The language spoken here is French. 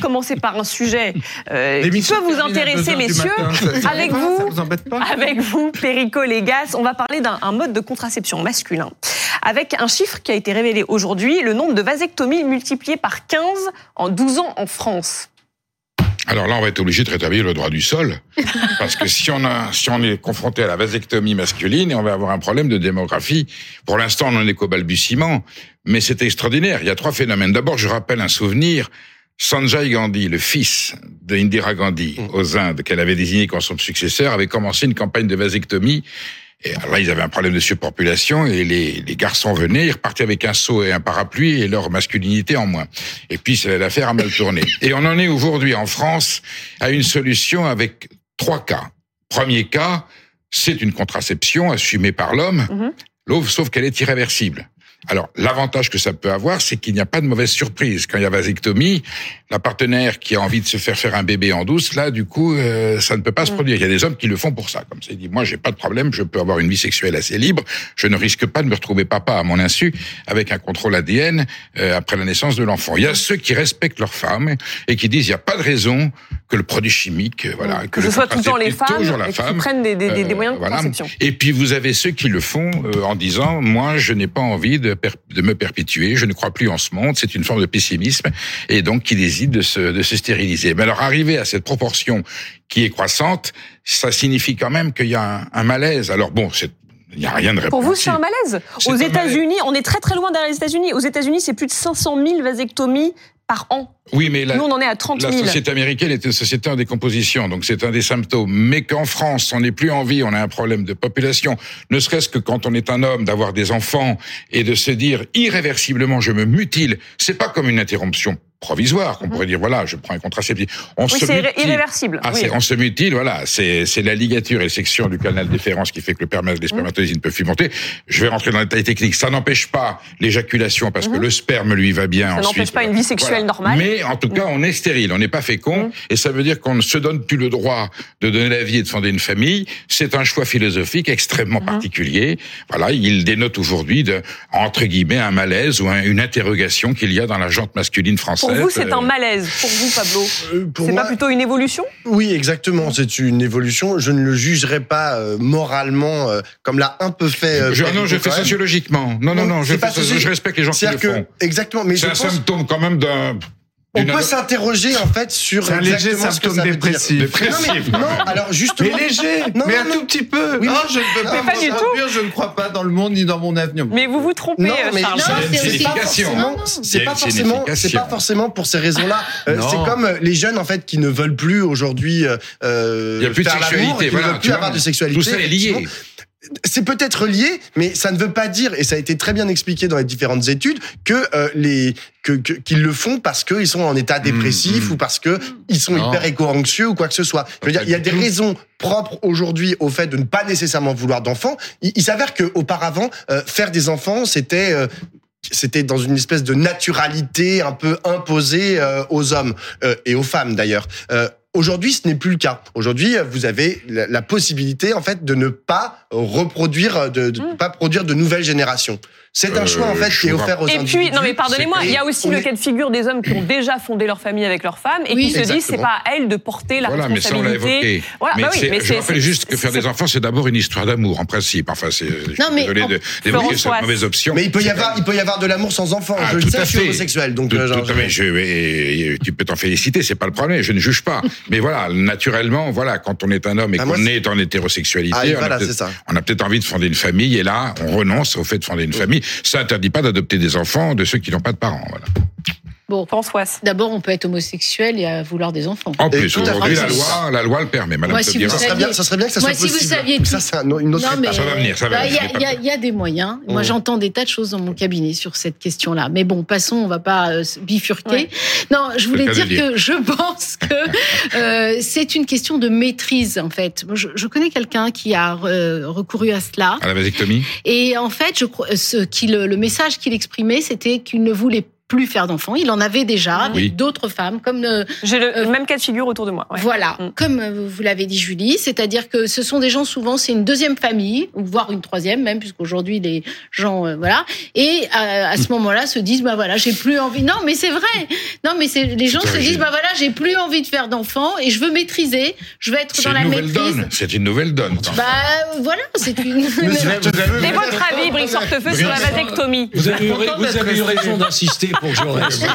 commencer par un sujet euh, qui peut vous intéresser, messieurs. avec vous, avec vous, Perico Légas, on va parler d'un mode de contraception masculin. Avec un chiffre qui a été révélé aujourd'hui, le nombre de vasectomies multiplié par 15 en 12 ans en France. Alors là, on va être obligé de rétablir le droit du sol, parce que si on, a, si on est confronté à la vasectomie masculine, on va avoir un problème de démographie. Pour l'instant, on n'en est qu'au balbutiement, mais c'est extraordinaire. Il y a trois phénomènes. D'abord, je rappelle un souvenir. Sanjay Gandhi, le fils d'Indira Gandhi mm. aux Indes, qu'elle avait désigné comme son successeur, avait commencé une campagne de vasectomie et là, ils avaient un problème de surpopulation et les, les, garçons venaient, ils repartaient avec un seau et un parapluie et leur masculinité en moins. Et puis, l'affaire a mal tourné. Et on en est aujourd'hui en France à une solution avec trois cas. Premier cas, c'est une contraception assumée par l'homme, mm-hmm. sauf qu'elle est irréversible. Alors, l'avantage que ça peut avoir, c'est qu'il n'y a pas de mauvaise surprise. Quand il y a vasectomie, la partenaire qui a envie de se faire faire un bébé en douce, là, du coup, euh, ça ne peut pas se mm. produire. Il y a des hommes qui le font pour ça. Comme ça, dit, moi, j'ai pas de problème, je peux avoir une vie sexuelle assez libre. Je ne risque pas de me retrouver papa à mon insu avec un contrôle ADN euh, après la naissance de l'enfant. Il y a ceux qui respectent leur femme et qui disent, il n'y a pas de raison que le produit chimique, euh, voilà, que, que ce soit tout le temps les femmes, qui prennent des, des, des moyens de conception. Et puis vous avez ceux qui le font en disant, moi, je n'ai pas envie de de me perpétuer, je ne crois plus en ce monde, c'est une forme de pessimisme, et donc qui décide de se, de se stériliser. Mais alors arriver à cette proportion qui est croissante, ça signifie quand même qu'il y a un, malaise. Alors bon, c'est il n'y a rien de Pour vous, c'est un malaise? Aux États-Unis, on est très très loin derrière les États-Unis. Aux États-Unis, c'est plus de 500 000 vasectomies par an. Oui, mais la, nous, on en est à 30 000. La société américaine est une société en décomposition, donc c'est un des symptômes. Mais qu'en France, on n'est plus en vie, on a un problème de population, ne serait-ce que quand on est un homme, d'avoir des enfants et de se dire irréversiblement, je me mutile, c'est pas comme une interruption provisoire, qu'on mhm. pourrait dire voilà, je prends un contraceptif. On oui, c'est irréversible. Ah, on se mutile, voilà, c'est c'est la ligature et section du canal déférence qui fait que le permas des spermatozoïdes ne peut plus monter. Je vais rentrer dans les détails techniques. Ça n'empêche pas l'éjaculation parce que mhm. le sperme lui va bien. Ça n'empêche pas une vie sexuelle normale. Mais en tout cas, on est stérile, on n'est pas fécond et ça veut dire qu'on ne se donne plus le droit de donner la vie et de fonder une famille. C'est un choix philosophique extrêmement particulier. Voilà, il dénote aujourd'hui de entre guillemets un malaise ou une interrogation qu'il y a dans la jante masculine française. Pour vous, c'est un malaise. Pour vous, Pablo, euh, c'est pas plutôt une évolution? Oui, exactement. C'est une évolution. Je ne le jugerai pas euh, moralement, euh, comme l'a un peu fait. Je, non, je fais sociologiquement. Non, non, non. Je, je respecte les gens qui le font. Exactement. Mais c'est un symptôme quand même d'un on peut s'interroger en fait sur un léger symptôme dépressif. Non, non, alors justement. Mais léger, mais un tout petit peu. Oui, oh, je ne peux pas, pas du tout. je ne crois pas dans le monde ni dans mon avenir. Mais vous vous trompez, non, mais Charles. C'est pas forcément, c'est pas forcément, c'est pas forcément pour ces raisons-là. Euh, c'est comme euh, les jeunes en fait qui ne veulent plus aujourd'hui euh, Il y a plus de sexualité, voilà, ne veulent plus avoir de sexualité. Tout ça est lié. C'est peut-être lié, mais ça ne veut pas dire, et ça a été très bien expliqué dans les différentes études, que euh, les que qu'ils le font parce qu'ils sont en état dépressif mmh, mmh. ou parce que ils sont hyper éco-anxieux ou quoi que ce soit. Je veux dire, il y a des raisons propres aujourd'hui au fait de ne pas nécessairement vouloir d'enfants. Il, s'avère que auparavant, euh, faire des enfants, c'était euh, c'était dans une espèce de naturalité un peu imposée aux hommes et aux femmes d'ailleurs. Aujourd'hui, ce n'est plus le cas. Aujourd'hui, vous avez la, possibilité, en fait, de ne pas reproduire, de ne mmh. pas produire de nouvelles générations. C'est un euh, choix en fait qui est offert aux et individus. Et puis, non mais pardonnez-moi, il y a aussi le cas de figure des hommes qui ont déjà fondé leur famille avec leur femme et qui se disent c'est pas à elles de porter la voilà, responsabilité. Mais ça on l'a évoqué. Voilà, mais, bah oui, mais je rappelle juste que faire des enfants c'est d'abord une histoire d'amour en principe. Enfin c'est. Non mais désolé d'évoquer cette mauvaise option. Mais il peut y avoir, il peut y avoir de l'amour sans enfant. Ah, je le sais, je suis homosexuel donc. Euh, tu peux t'en féliciter, c'est pas le problème. Je ne juge pas. Mais voilà, naturellement, voilà, quand on est un homme et bah, qu'on est en hétérosexualité, on a peut-être envie de fonder une famille et là on renonce au fait de fonder une famille. Ça interdit pas d'adopter des enfants de ceux qui n'ont pas de parents. Bon, François. D'abord, on peut être homosexuel et vouloir des enfants. En plus, aujourd'hui, la loi, la loi le permet. Madame Moi, si ça, serait bien, ça serait bien que ça Moi, soit si Vous saviez ça, c'est une autre non, mais, Ça va venir, ça va venir. Il y, a des moyens. Moi, mmh. j'entends des tas de choses dans mon cabinet sur cette question-là. Mais bon, passons, on va pas euh, bifurquer. Non, je voulais dire, que je pense que euh, c'est une question de maîtrise, en fait. Je, je connais quelqu'un qui a euh, recouru à cela. À la vasectomie Et en fait, je crois, ce, qui, le, le message qu'il exprimait, c'était qu'il ne voulait plus faire d'enfants. Il en avait déjà avec d'autres femmes, comme j'ai le même cas de figure autour de moi. Voilà, mm. comme vous l'avez dit Julie, c'est-à-dire que ce sont des gens souvent, c'est une deuxième famille, ou voire une troisième même, puisqu'aujourd'hui les gens, voilà, et à, ce moment-là se disent bah voilà, j'ai plus envie. Non, mais c'est vrai. Non, mais c'est les gens se disent bah voilà, j'ai plus envie de faire d'enfants et je veux maîtriser, je veux être dans la maîtrise. C'est une nouvelle donne. Bah voilà, c'est une. Et votre avis, Brice Hortefeux, sur la vasectomie Vous avez eu, raison d'insister pour que je reste.